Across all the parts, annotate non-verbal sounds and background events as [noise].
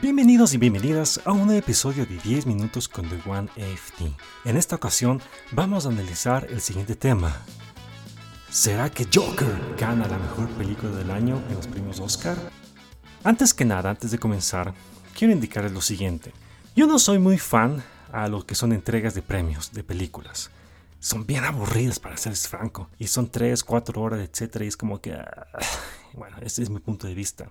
Bienvenidos y bienvenidas a un episodio de 10 minutos con The One AFT. En esta ocasión vamos a analizar el siguiente tema. ¿Será que Joker gana la mejor película del año en los premios Oscar? Antes que nada, antes de comenzar, quiero indicarles lo siguiente. Yo no soy muy fan a lo que son entregas de premios de películas. Son bien aburridas para ser franco. Y son 3, 4 horas, etc. Y es como que... ah, bueno, ese es mi punto de vista.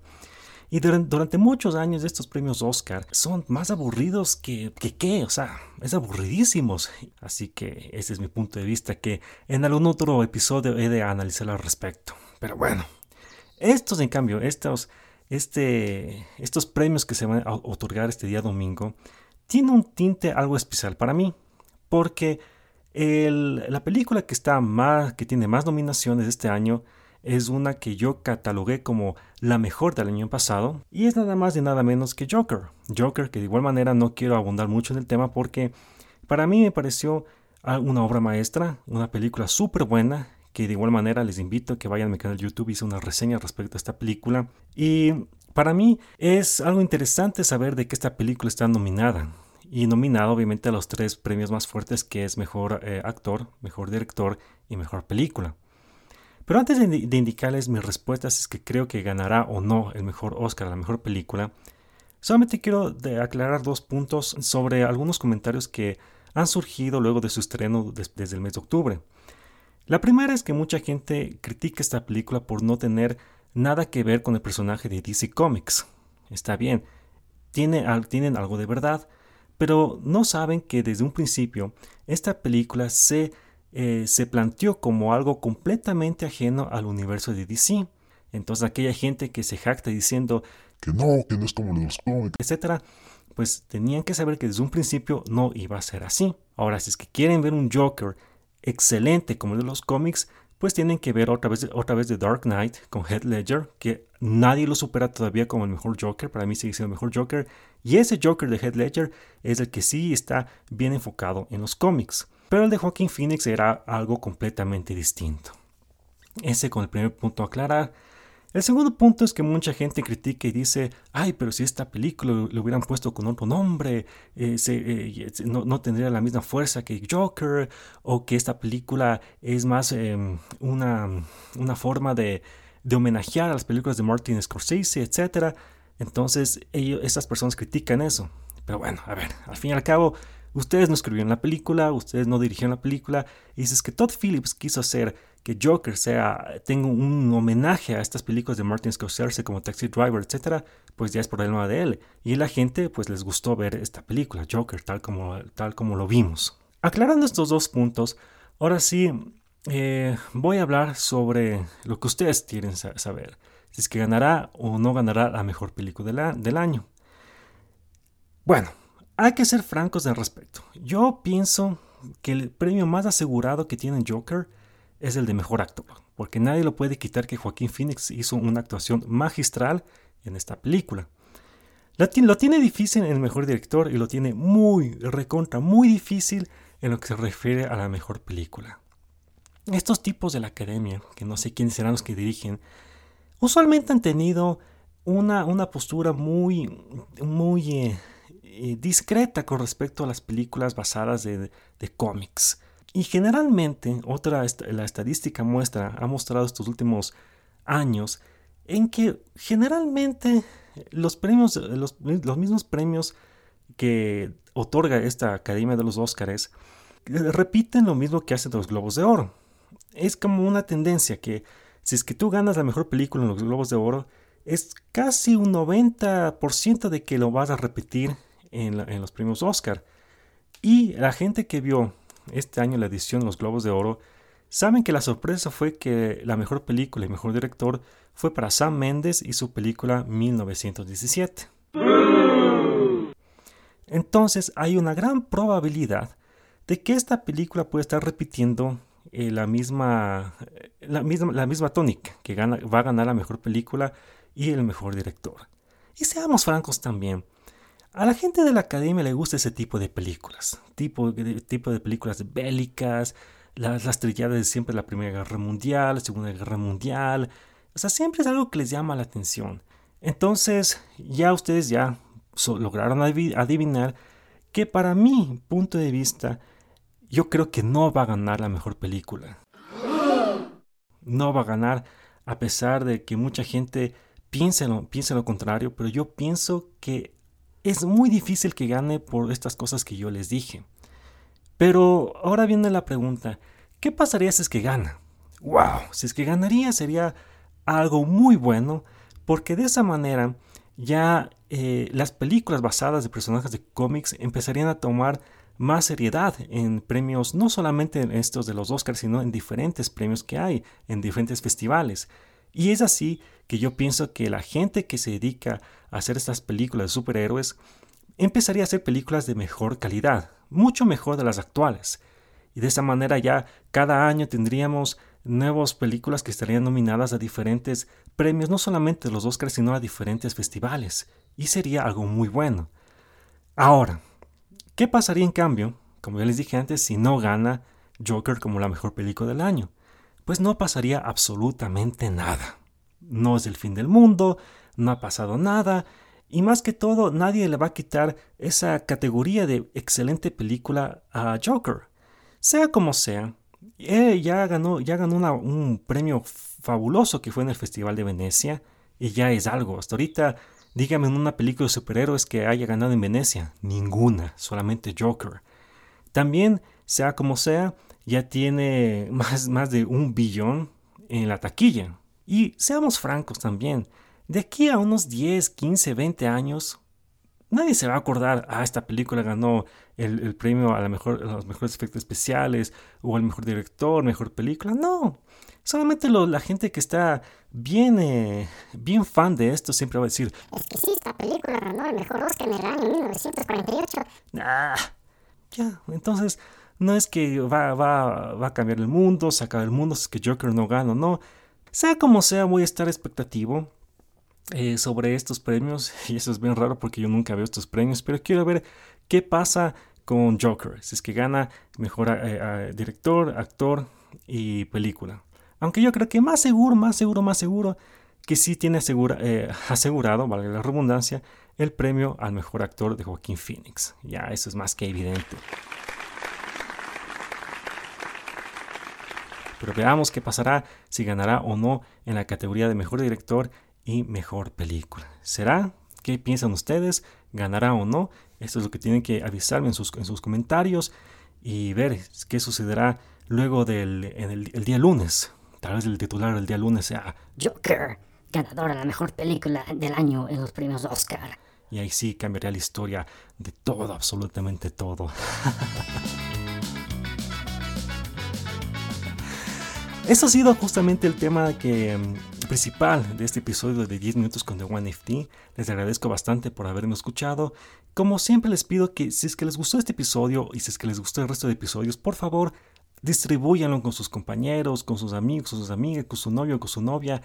Y durante, muchos años estos premios Oscar son más aburridos que, que qué, o sea, es aburridísimos. Así que ese es mi punto de vista que en algún otro episodio he de analizar al respecto. Pero bueno, estos en cambio, estos, este, estos premios que se van a otorgar este día domingo, tienen un tinte algo especial para mí. Porque la película que, está más, que tiene más nominaciones este año es una que yo catalogué como la mejor del año pasado y es nada más y nada menos que Joker. Joker que de igual manera no quiero abundar mucho en el tema porque para mí me pareció una obra maestra, una película súper buena que de igual manera les invito a que vayan a mi canal de YouTube, hice una reseña respecto a esta película y para mí es algo interesante saber de que esta película está nominada y nominado obviamente a los tres premios más fuertes que es mejor eh, actor, mejor director y mejor película. Pero antes de, indi- de indicarles mis respuestas es que creo que ganará o no el mejor Oscar la mejor película, solamente quiero aclarar dos puntos sobre algunos comentarios que han surgido luego de su estreno des- desde el mes de octubre. La primera es que mucha gente critica esta película por no tener nada que ver con el personaje de DC Comics. Está bien, tienen algo de verdad, pero no saben que desde un principio esta película se, eh, se planteó como algo completamente ajeno al universo de DC. Entonces aquella gente que se jacta diciendo, Que no, que no es como los cómics. etcétera, pues tenían que saber que desde un principio no iba a ser así. Ahora, si es que quieren ver un Joker excelente como el de los cómics, pues tienen que ver otra vez, otra vez The Dark Knight con Heath Ledger, que nadie lo supera todavía como el mejor Joker, para mí sigue siendo el mejor Joker, y ese Joker de Heath Ledger es el que sí está bien enfocado en los cómics. Pero el de Joaquin Phoenix era algo completamente distinto. Ese con el primer punto aclarar. El segundo punto es que mucha gente critica y dice, ay, pero si esta película le hubieran puesto con otro nombre, eh, eh, no, tendría la misma fuerza que Joker, o que esta película es más eh, una, una forma de, de homenajear a las películas de Martin Scorsese, etc. Entonces, ellos, esas personas critican eso. Pero bueno, a ver, al fin y al cabo, ustedes no escribieron la película, ustedes no dirigieron la película, y dices que Todd Phillips quiso hacer que Joker sea, tenga un homenaje a estas películas de Martin Scorsese como Taxi Driver, etcétera, pues ya es problema de él. Y la gente pues les gustó ver esta película, Joker, tal como, tal como lo vimos. Aclarando estos dos puntos, ahora sí eh, voy a hablar sobre lo que ustedes quieren sa- saber. Si es que ganará o no ganará la mejor película de la- del año. Bueno, hay que ser francos al respecto. Yo pienso que el premio más asegurado que tiene Joker es el de mejor actor, porque nadie lo puede quitar que Joaquín Phoenix hizo una actuación magistral en esta película. Lo tiene difícil en el mejor director y lo tiene muy, recontra, muy difícil en lo que se refiere a la mejor película. Estos tipos de la academia, que no sé quiénes serán los que dirigen, usualmente han tenido una, una postura muy, muy eh, eh, discreta con respecto a las películas basadas de, de cómics. Y generalmente, otra la estadística muestra, ha mostrado estos últimos años, en que generalmente los premios, los, los mismos premios que otorga esta Academia de los Óscares, eh, repiten lo mismo que hacen los Globos de Oro. Es como una tendencia que si es que tú ganas la mejor película en los Globos de Oro, es casi un 90% de que lo vas a repetir en, los premios Oscar. Y la gente que vio este año la edición de los Globos de Oro, saben que la sorpresa fue que la mejor película y mejor director fue para Sam Mendes y su película 1917. Entonces hay una gran probabilidad de que esta película puede estar repitiendo eh, la, misma, eh, la, misma, la misma tónica, que va a ganar la mejor película y el mejor director. Y seamos francos también, a la gente de la academia le gusta ese tipo de películas, tipo de, tipo de películas bélicas, las, las trilladas de siempre la Primera Guerra Mundial, la Segunda Guerra Mundial, o sea, siempre es algo que les llama la atención. Entonces, ya ustedes ya lograron adivinar que para mi punto de vista, yo creo que no va a ganar la mejor película. No va a ganar a pesar de que mucha gente piense lo contrario, pero yo pienso que es muy difícil que gane por estas cosas que yo les dije. Pero ahora viene la pregunta, ¿qué pasaría si es que gana? ¡Wow! Si es que ganaría sería algo muy bueno, porque de esa manera ya eh, las películas basadas de personajes de cómics empezarían a tomar más seriedad en premios, no solamente en estos de los Oscars, sino en diferentes premios que hay, en diferentes festivales. Y es así que yo pienso que la gente que se dedica a hacer estas películas de superhéroes empezaría a hacer películas de mejor calidad, mucho mejor de las actuales. Y de esa manera ya cada año tendríamos nuevas películas que estarían nominadas a diferentes premios, no solamente los Oscars, sino a diferentes festivales. Y sería algo muy bueno. Ahora, ¿qué pasaría en cambio, como ya les dije antes, si no gana Joker como la mejor película del año? Pues no pasaría absolutamente nada. No es el fin del mundo, no ha pasado nada, y más que todo, nadie le va a quitar esa categoría de excelente película a Joker. Sea como sea, eh, ya ganó, ya ganó un premio fabuloso que fue en el Festival de Venecia y ya es algo. Hasta ahorita, dígame una película de superhéroes que haya ganado en Venecia. Ninguna, solamente Joker. También, sea como sea, ya tiene más, más de un billón en la taquilla. Y seamos francos también, de aquí a unos 10, 15, 20 años, nadie se va a acordar, ah, esta película ganó el, premio a, la mejor, los mejores efectos especiales o al mejor director, mejor película. No, solamente la gente que está bien, eh, bien fan de esto siempre va a decir, es que sí, esta película ganó el mejor Oscar en el año 1948. Ah, ya, entonces no es que va, va, va a cambiar el mundo, sacar el mundo, es que Joker no gana, no. Sea como sea, voy a estar expectativo eh, sobre estos premios. [laughs] Y eso es bien raro porque yo nunca veo estos premios, pero quiero ver qué pasa con Joker. Si es que gana mejor eh, director, actor y película. Aunque yo creo que más seguro, más seguro, más seguro que sí tiene eh, asegurado, valga la redundancia, el premio al mejor actor de Joaquín Phoenix. Ya, eso es más que evidente. Pero veamos qué pasará si ganará o no en la categoría de mejor director y mejor película. ¿Será? ¿Qué piensan ustedes? ¿Ganará o no? Esto es lo que tienen que avisarme en sus, en sus comentarios y ver qué sucederá luego del el, día lunes. Tal vez el titular del día lunes sea Joker, ganadora de la mejor película del año en los premios Oscar. Y ahí sí cambiaría la historia de todo, absolutamente todo. [laughs] Eso ha sido justamente el tema que principal de este episodio de 10 minutos con The One FT. Les agradezco bastante por haberme escuchado. Como siempre les pido que si es que les gustó este episodio y si es que les gustó el resto de episodios, por favor, distribúyanlo con sus compañeros, con sus amigos, con sus amigas, con su novio, con su novia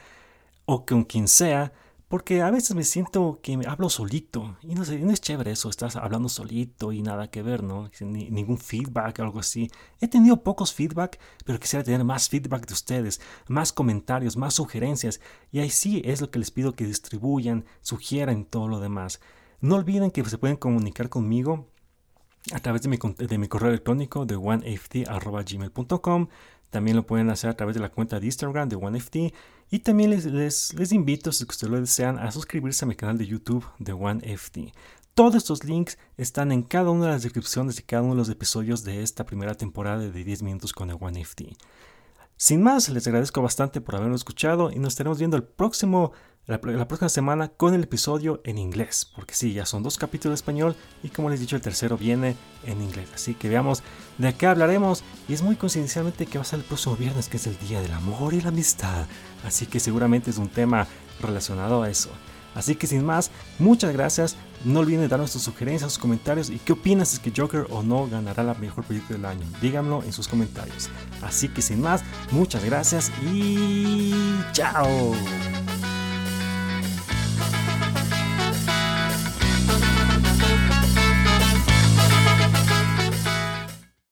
o con quien sea porque a veces me siento que hablo solito y no sé, no es chévere eso, estás hablando solito y nada que ver, ¿no? Sin ningún feedback algo así. He tenido pocos feedback, pero quisiera tener más feedback de ustedes, más comentarios, más sugerencias. Y ahí sí es lo que les pido que distribuyan, sugieran todo lo demás. No olviden que se pueden comunicar conmigo a través de mi, correo electrónico de oneft.gmail.com. También lo pueden hacer a través de la cuenta de Instagram de OneFT. Y también les, invito, si ustedes lo desean, a suscribirse a mi canal de YouTube de OneFT. Todos estos links están en cada una de las descripciones de cada uno de los episodios de esta primera temporada de 10 minutos con el OneFT. Sin más, les agradezco bastante por habernos escuchado y nos estaremos viendo el próximo la, próxima semana con el episodio en inglés, porque sí, ya son dos capítulos de español y como les he dicho, el tercero viene en inglés. Así que veamos de qué hablaremos y es muy coincidencialmente que va a ser el próximo viernes, que es el Día del Amor y la Amistad. Así que seguramente es un tema relacionado a eso. Así que sin más, muchas gracias. No olviden darnos sus sugerencias, sus comentarios y qué opinas es que Joker o no ganará la mejor película del año. Díganlo en sus comentarios. Así que sin más, muchas gracias y chao.